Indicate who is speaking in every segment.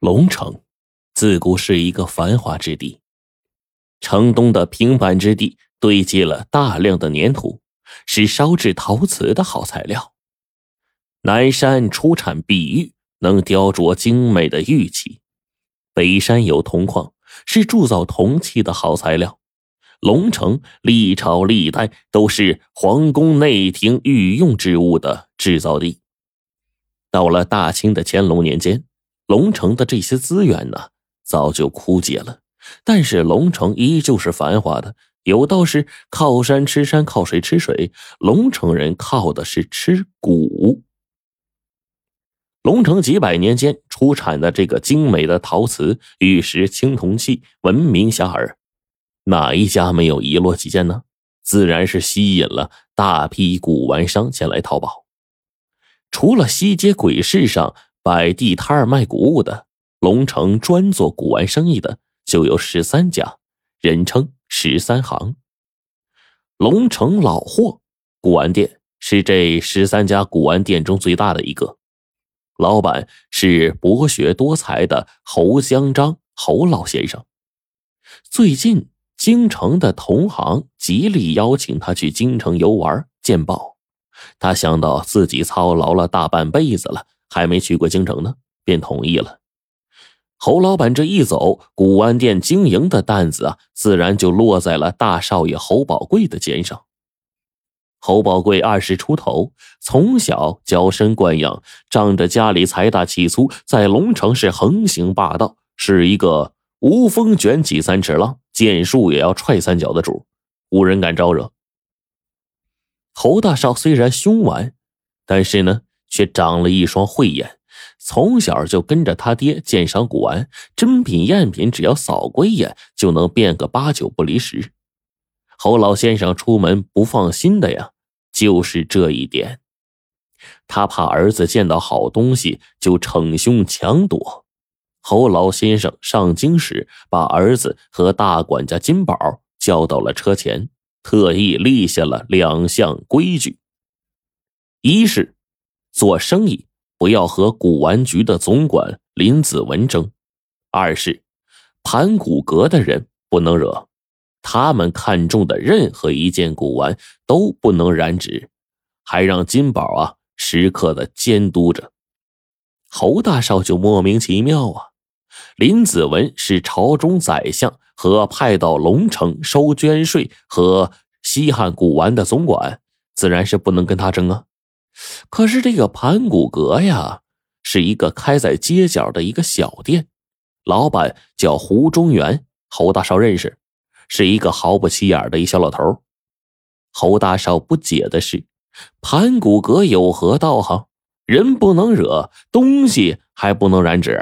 Speaker 1: 龙城自古是一个繁华之地，城东的平板之地堆积了大量的粘土，是烧制陶瓷的好材料。南山出产碧玉，能雕琢精美的玉器；北山有铜矿，是铸造铜器的好材料。龙城历朝历代都是皇宫内廷御用之物的制造地。到了大清的乾隆年间。龙城的这些资源呢，早就枯竭了，但是龙城依旧是繁华的。有道是靠山吃山，靠水吃水，龙城人靠的是吃谷。龙城几百年间出产的这个精美的陶瓷、玉石、青铜器闻名遐迩，哪一家没有遗落几件呢？自然是吸引了大批古玩商前来淘宝。除了西街鬼市上。摆地摊儿卖古物的，龙城专做古玩生意的就有十三家，人称“十三行”。龙城老货古玩店是这十三家古玩店中最大的一个，老板是博学多才的侯香章侯老先生。最近，京城的同行极力邀请他去京城游玩见报，他想到自己操劳了大半辈子了。还没去过京城呢，便同意了。侯老板这一走，古玩店经营的担子啊，自然就落在了大少爷侯宝贵的肩上。侯宝贵二十出头，从小娇生惯养，仗着家里财大气粗，在龙城是横行霸道，是一个无风卷起三尺浪，见树也要踹三脚的主，无人敢招惹。侯大少虽然凶顽，但是呢。却长了一双慧眼，从小就跟着他爹鉴赏古玩，真品赝品，只要扫过一眼就能辨个八九不离十。侯老先生出门不放心的呀，就是这一点。他怕儿子见到好东西就逞凶强夺。侯老先生上京时，把儿子和大管家金宝叫到了车前，特意立下了两项规矩：一是。做生意不要和古玩局的总管林子文争。二是，盘古阁的人不能惹，他们看中的任何一件古玩都不能染指，还让金宝啊时刻的监督着。侯大少就莫名其妙啊，林子文是朝中宰相和派到龙城收捐税和稀罕古玩的总管，自然是不能跟他争啊。可是这个盘古阁呀，是一个开在街角的一个小店，老板叫胡中元，侯大少认识，是一个毫不起眼的一小老头。侯大少不解的是，盘古阁有何道行？人不能惹，东西还不能染指。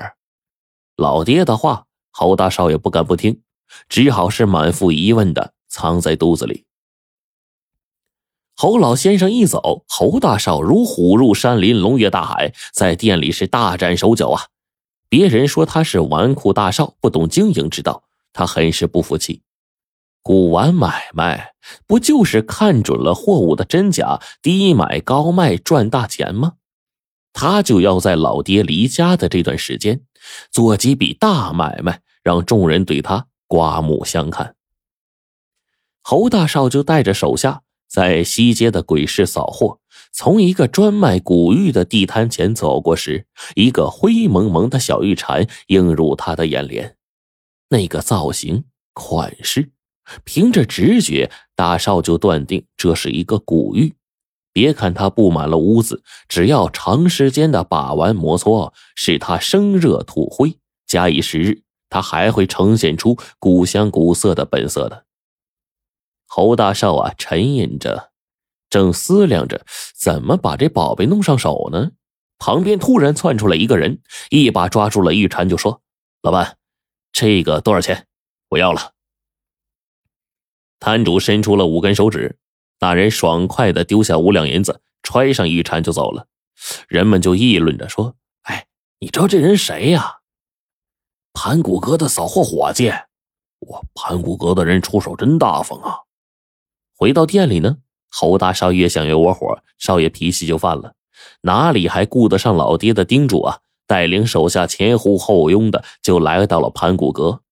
Speaker 1: 老爹的话，侯大少也不敢不听，只好是满腹疑问的藏在肚子里。侯老先生一走，侯大少如虎入山林，龙跃大海，在店里是大展手脚啊！别人说他是纨绔大少，不懂经营之道，他很是不服气。古玩买卖不就是看准了货物的真假，低买高卖赚大钱吗？他就要在老爹离家的这段时间，做几笔大买卖，让众人对他刮目相看。侯大少就带着手下。在西街的鬼市扫货，从一个专卖古玉的地摊前走过时，一个灰蒙蒙的小玉蝉映入他的眼帘。那个造型、款式，凭着直觉，大少就断定这是一个古玉。别看它布满了污渍，只要长时间的把玩摩搓，使它生热吐灰，假以时日，它还会呈现出古香古色的本色的。侯大少啊，沉吟着，正思量着怎么把这宝贝弄上手呢。旁边突然窜出来一个人，一把抓住了玉蝉，就说：“老板，这个多少钱？我要了。”摊主伸出了五根手指，那人爽快的丢下五两银子，揣上玉蝉就走了。人们就议论着说：“哎，你知道这人谁呀？盘古阁的扫货伙计。我盘古阁的人出手真大方啊。”回到店里呢，侯大少越想越窝火，少爷脾气就犯了，哪里还顾得上老爹的叮嘱啊？带领手下前呼后拥的就来到了盘古阁。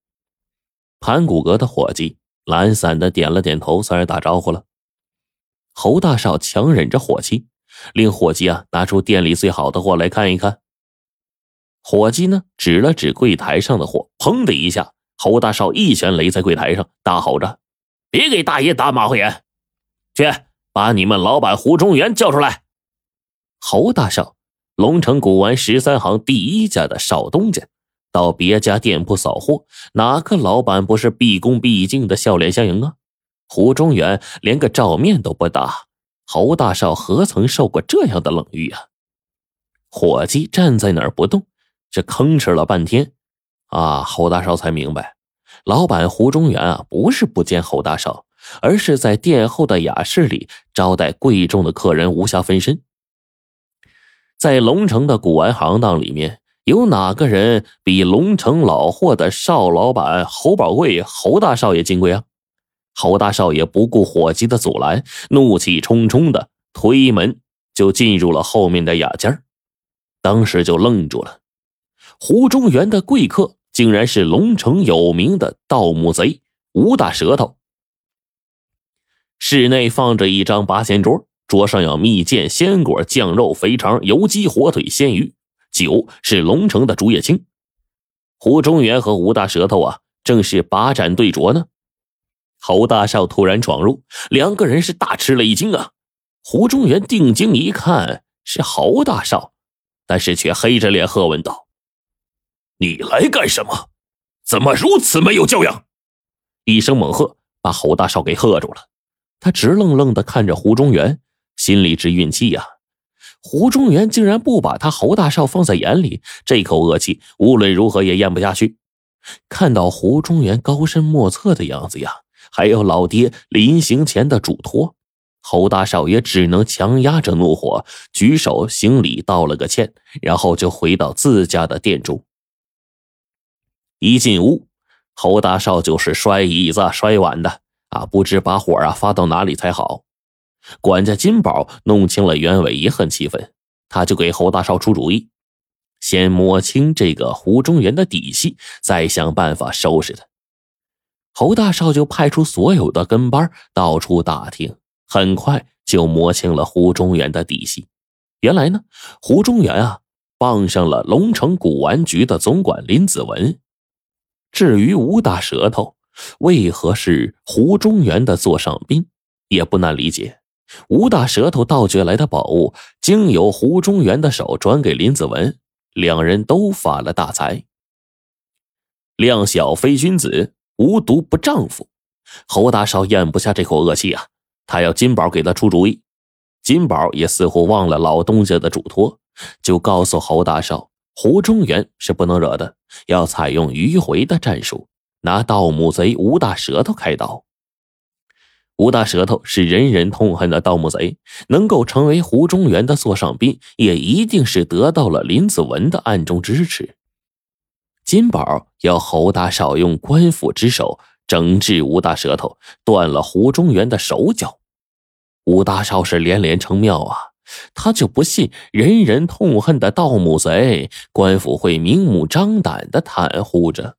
Speaker 1: 盘古阁的伙计懒散的点了点头，算是打招呼了。侯大少强忍着火气，令伙计啊拿出店里最好的货来看一看。伙计呢指了指柜台上的货，砰的一下，侯大少一拳擂在柜台上，大吼着：“别给大爷打马虎眼！去把你们老板胡中元叫出来！”侯大少，龙城古玩十三行第一家的少东家，到别家店铺扫货，哪个老板不是毕恭毕敬的笑脸相迎啊？胡中元连个照面都不打，侯大少何曾受过这样的冷遇啊？伙计站在那儿不动。这吭哧了半天，啊，侯大少才明白，老板胡中元啊，不是不见侯大少，而是在殿后的雅室里招待贵重的客人，无暇分身。在龙城的古玩行当里面，有哪个人比龙城老货的邵老板侯宝贵、侯大少爷金贵啊？侯大少爷不顾伙计的阻拦，怒气冲冲的推门就进入了后面的雅间当时就愣住了。胡中原的贵客竟然是龙城有名的盗墓贼吴大舌头。室内放着一张八仙桌，桌上有蜜饯、鲜果、酱肉、肥肠、油鸡、火腿、鲜鱼，酒是龙城的竹叶青。胡中原和吴大舌头啊，正是把盏对酌呢。侯大少突然闯入，两个人是大吃了一惊啊！胡中原定睛一看，是侯大少，但是却黑着脸喝问道。你来干什么？怎么如此没有教养？一声猛喝，把侯大少给喝住了。他直愣愣的看着胡中原，心里直运气呀。胡中原竟然不把他侯大少放在眼里，这口恶气无论如何也咽不下去。看到胡中原高深莫测的样子呀，还有老爹临行前的嘱托，侯大少也只能强压着怒火，举手行礼道了个歉，然后就回到自家的店中。一进屋，侯大少就是摔椅子、摔碗的啊，不知把火啊发到哪里才好。管家金宝弄清了原委，也很气愤，他就给侯大少出主意：先摸清这个胡中原的底细，再想办法收拾他。侯大少就派出所有的跟班到处打听，很快就摸清了胡中原的底细。原来呢，胡中原啊傍上了龙城古玩局的总管林子文。至于吴大舌头为何是胡中原的座上宾，也不难理解。吴大舌头盗掘来的宝物，经由胡中原的手转给林子文，两人都发了大财。量小非君子，无毒不丈夫。侯大少咽不下这口恶气啊，他要金宝给他出主意。金宝也似乎忘了老东家的嘱托，就告诉侯大少。胡中原是不能惹的，要采用迂回的战术，拿盗墓贼吴大舌头开刀。吴大舌头是人人痛恨的盗墓贼，能够成为胡中原的座上宾，也一定是得到了林子文的暗中支持。金宝要侯大少用官府之手整治吴大舌头，断了胡中原的手脚。吴大少是连连称妙啊。他就不信人人痛恨的盗墓贼，官府会明目张胆的袒护着。